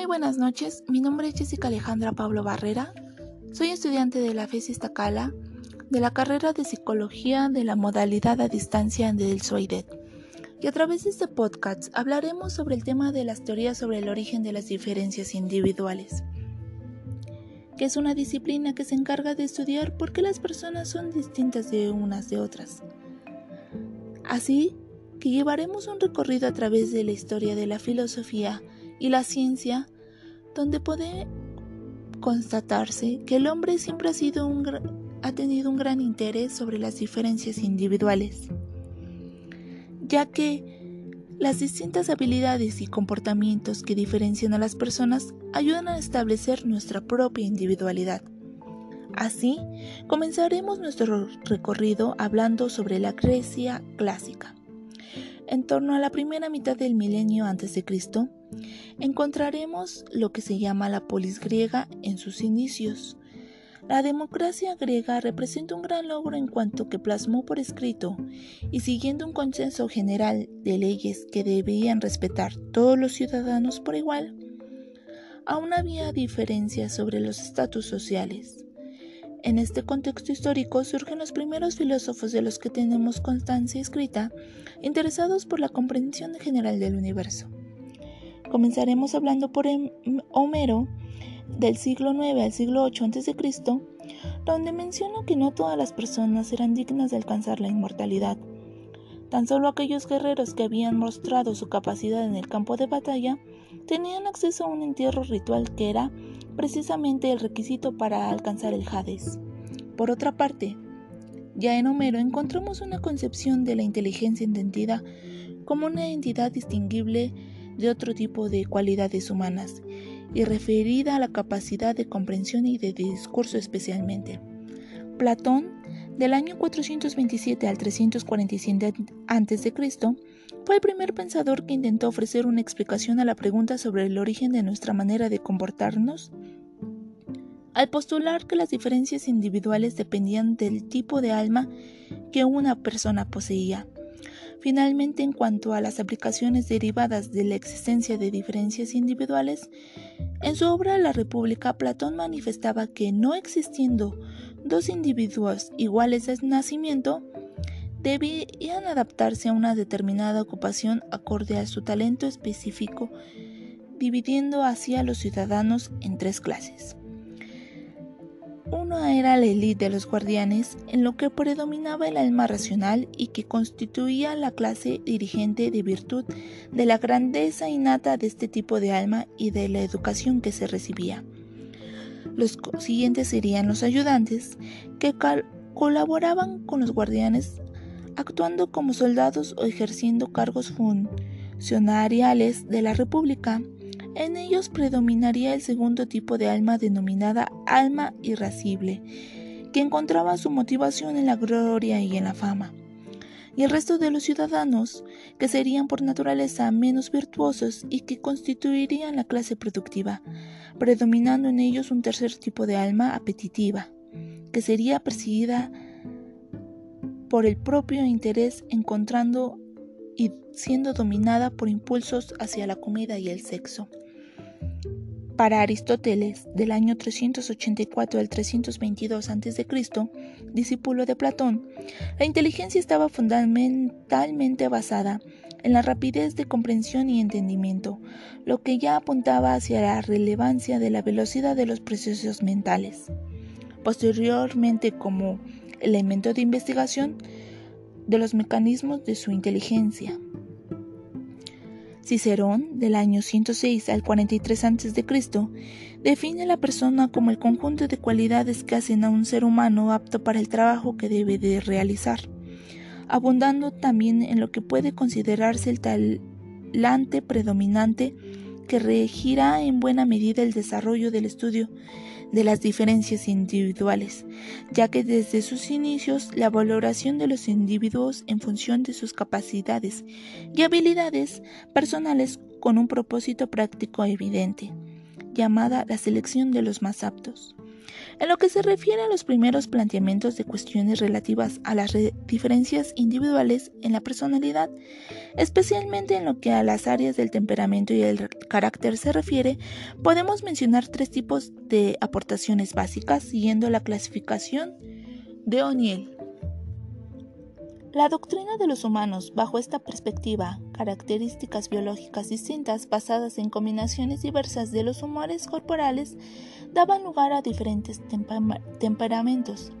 Muy buenas noches, mi nombre es Jessica Alejandra Pablo Barrera. Soy estudiante de la FES Iztacala de la carrera de Psicología de la modalidad a distancia del SOIDET. Y a través de este podcast hablaremos sobre el tema de las teorías sobre el origen de las diferencias individuales, que es una disciplina que se encarga de estudiar por qué las personas son distintas de unas de otras. Así que llevaremos un recorrido a través de la historia de la filosofía y la ciencia, donde puede constatarse que el hombre siempre ha, sido un, ha tenido un gran interés sobre las diferencias individuales, ya que las distintas habilidades y comportamientos que diferencian a las personas ayudan a establecer nuestra propia individualidad. Así, comenzaremos nuestro recorrido hablando sobre la Grecia clásica. En torno a la primera mitad del milenio antes de Cristo, encontraremos lo que se llama la polis griega en sus inicios. La democracia griega representa un gran logro en cuanto que plasmó por escrito y siguiendo un consenso general de leyes que debían respetar todos los ciudadanos por igual. Aún había diferencias sobre los estatus sociales. En este contexto histórico surgen los primeros filósofos de los que tenemos constancia escrita, interesados por la comprensión general del universo. Comenzaremos hablando por em-, Homero del siglo IX al siglo VIII a.C., donde menciona que no todas las personas eran dignas de alcanzar la inmortalidad. Tan solo aquellos guerreros que habían mostrado su capacidad en el campo de batalla tenían acceso a un entierro ritual que era precisamente el requisito para alcanzar el Hades. Por otra parte, ya en Homero encontramos una concepción de la inteligencia entendida como una entidad distinguible de otro tipo de cualidades humanas y referida a la capacidad de comprensión y de discurso especialmente. Platón, del año 427 al 347 a.C., fue el primer pensador que intentó ofrecer una explicación a la pregunta sobre el origen de nuestra manera de comportarnos. Al postular que las diferencias individuales dependían del tipo de alma que una persona poseía. Finalmente, en cuanto a las aplicaciones derivadas de la existencia de diferencias individuales, en su obra La República, Platón manifestaba que no existiendo dos individuos iguales de nacimiento, debían adaptarse a una determinada ocupación acorde a su talento específico, dividiendo así a los ciudadanos en tres clases. Uno era la élite de los guardianes, en lo que predominaba el alma racional y que constituía la clase dirigente de virtud de la grandeza innata de este tipo de alma y de la educación que se recibía. Los siguientes serían los ayudantes, que colaboraban con los guardianes actuando como soldados o ejerciendo cargos funcionariales de la República. En ellos predominaría el segundo tipo de alma denominada alma irascible, que encontraba su motivación en la gloria y en la fama. Y el resto de los ciudadanos, que serían por naturaleza menos virtuosos y que constituirían la clase productiva, predominando en ellos un tercer tipo de alma apetitiva, que sería perseguida por el propio interés encontrando y siendo dominada por impulsos hacia la comida y el sexo. Para Aristóteles, del año 384 al 322 a.C., discípulo de Platón, la inteligencia estaba fundamentalmente basada en la rapidez de comprensión y entendimiento, lo que ya apuntaba hacia la relevancia de la velocidad de los procesos mentales. Posteriormente, como elemento de investigación de los mecanismos de su inteligencia. Cicerón, del año 106 al 43 a.C., define a la persona como el conjunto de cualidades que hacen a un ser humano apto para el trabajo que debe de realizar, abundando también en lo que puede considerarse el talante predominante que regirá en buena medida el desarrollo del estudio de las diferencias individuales, ya que desde sus inicios la valoración de los individuos en función de sus capacidades y habilidades personales con un propósito práctico evidente, llamada la selección de los más aptos. En lo que se refiere a los primeros planteamientos de cuestiones relativas a las diferencias individuales en la personalidad, especialmente en lo que a las áreas del temperamento y el carácter se refiere, podemos mencionar tres tipos de aportaciones básicas siguiendo la clasificación de O'Neill. La doctrina de los humanos, bajo esta perspectiva, características biológicas distintas basadas en combinaciones diversas de los humores corporales, daban lugar a diferentes temperamentos.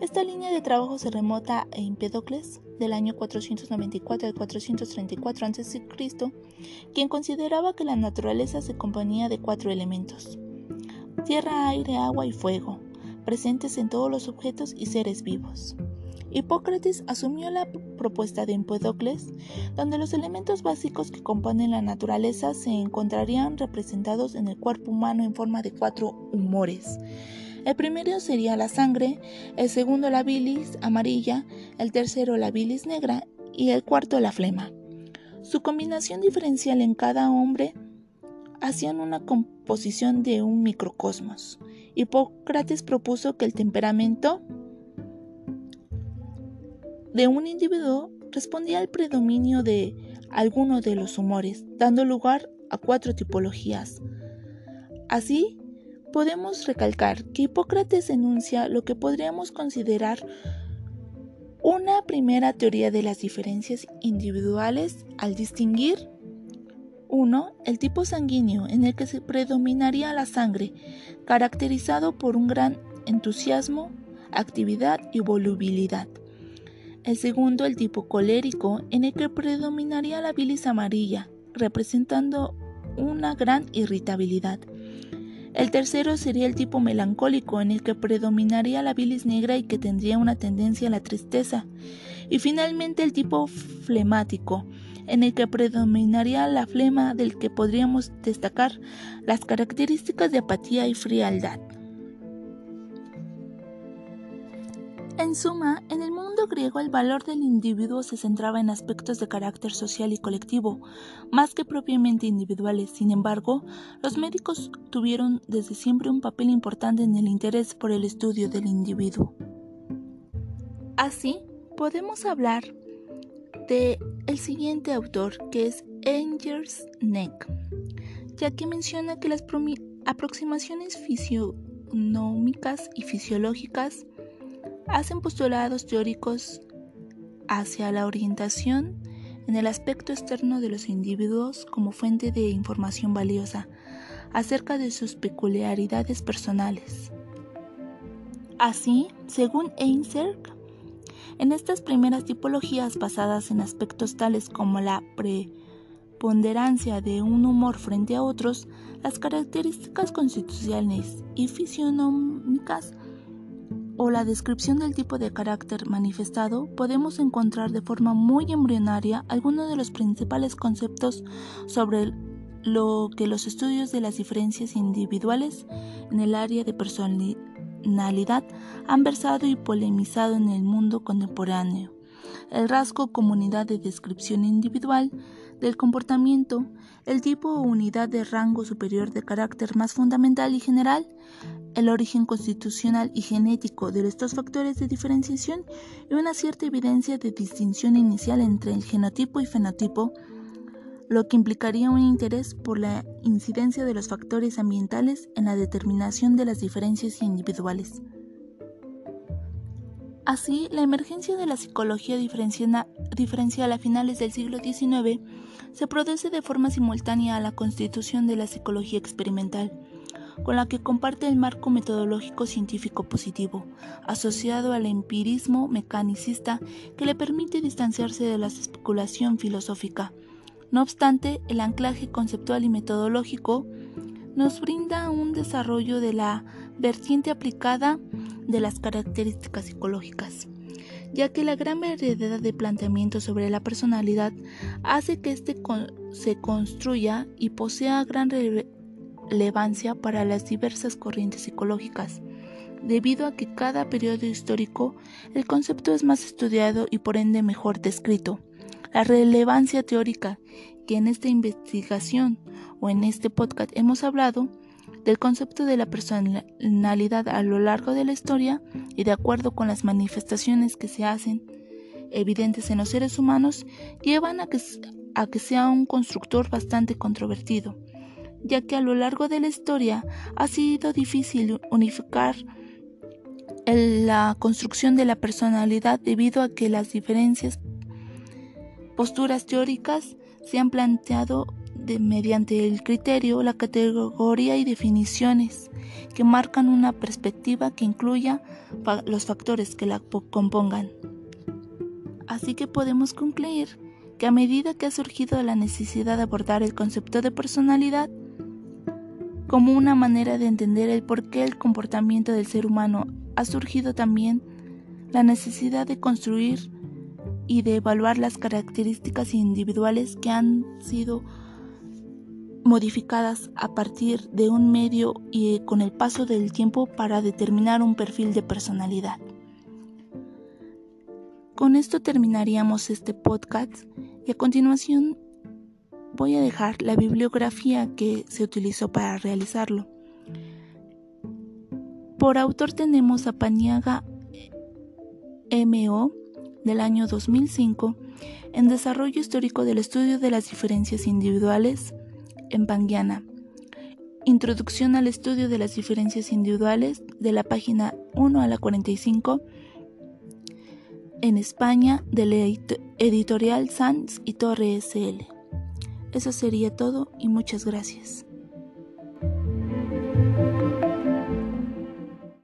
Esta línea de trabajo se remota a Empedocles del año 494 al 434 a.C., quien consideraba que la naturaleza se componía de cuatro elementos: tierra, aire, agua y fuego, presentes en todos los objetos y seres vivos. Hipócrates asumió la propuesta de Empedocles, donde los elementos básicos que componen la naturaleza se encontrarían representados en el cuerpo humano en forma de cuatro humores. El primero sería la sangre, el segundo la bilis amarilla, el tercero la bilis negra y el cuarto la flema. Su combinación diferencial en cada hombre hacían una composición de un microcosmos. Hipócrates propuso que el temperamento de un individuo respondía al predominio de alguno de los humores, dando lugar a cuatro tipologías. Así, podemos recalcar que Hipócrates enuncia lo que podríamos considerar una primera teoría de las diferencias individuales al distinguir 1. El tipo sanguíneo en el que se predominaría la sangre, caracterizado por un gran entusiasmo, actividad y volubilidad. El segundo, el tipo colérico, en el que predominaría la bilis amarilla, representando una gran irritabilidad. El tercero sería el tipo melancólico, en el que predominaría la bilis negra y que tendría una tendencia a la tristeza. Y finalmente el tipo flemático, en el que predominaría la flema del que podríamos destacar las características de apatía y frialdad. En suma, en el mundo griego el valor del individuo se centraba en aspectos de carácter social y colectivo, más que propiamente individuales. Sin embargo, los médicos tuvieron desde siempre un papel importante en el interés por el estudio del individuo. Así, podemos hablar de el siguiente autor, que es Engers Neck, ya que menciona que las aproximaciones fisionómicas y fisiológicas hacen postulados teóricos hacia la orientación en el aspecto externo de los individuos como fuente de información valiosa acerca de sus peculiaridades personales. Así, según Einserk, en estas primeras tipologías basadas en aspectos tales como la preponderancia de un humor frente a otros, las características constitucionales y fisionómicas o la descripción del tipo de carácter manifestado, podemos encontrar de forma muy embrionaria algunos de los principales conceptos sobre lo que los estudios de las diferencias individuales en el área de personalidad han versado y polemizado en el mundo contemporáneo. El rasgo comunidad de descripción individual del comportamiento, el tipo o unidad de rango superior de carácter más fundamental y general, el origen constitucional y genético de estos factores de diferenciación y una cierta evidencia de distinción inicial entre el genotipo y fenotipo, lo que implicaría un interés por la incidencia de los factores ambientales en la determinación de las diferencias individuales. Así, la emergencia de la psicología diferencial a finales del siglo XIX se produce de forma simultánea a la constitución de la psicología experimental con la que comparte el marco metodológico científico positivo, asociado al empirismo mecanicista que le permite distanciarse de la especulación filosófica. No obstante, el anclaje conceptual y metodológico nos brinda un desarrollo de la vertiente aplicada de las características psicológicas, ya que la gran variedad de planteamientos sobre la personalidad hace que éste se construya y posea gran relevancia para las diversas corrientes psicológicas, debido a que cada periodo histórico el concepto es más estudiado y por ende mejor descrito. La relevancia teórica que en esta investigación o en este podcast hemos hablado del concepto de la personalidad a lo largo de la historia y de acuerdo con las manifestaciones que se hacen evidentes en los seres humanos, llevan a que, a que sea un constructor bastante controvertido, ya que a lo largo de la historia ha sido difícil unificar la construcción de la personalidad debido a que las diferencias posturas teóricas se han planteado mediante el criterio, la categoría y definiciones que marcan una perspectiva que incluya los factores que la compongan. Así que podemos concluir que a medida que ha surgido la necesidad de abordar el concepto de personalidad como una manera de entender el por qué el comportamiento del ser humano, ha surgido también la necesidad de construir y de evaluar las características individuales que han sido modificadas a partir de un medio y con el paso del tiempo para determinar un perfil de personalidad. Con esto terminaríamos este podcast y a continuación voy a dejar la bibliografía que se utilizó para realizarlo. Por autor tenemos a Paniaga M.O del año 2005 en Desarrollo Histórico del Estudio de las Diferencias Individuales en Panguiana. Introducción al estudio de las diferencias individuales de la página 1 a la 45 en España de la editorial Sanz y Torre SL. Eso sería todo y muchas gracias.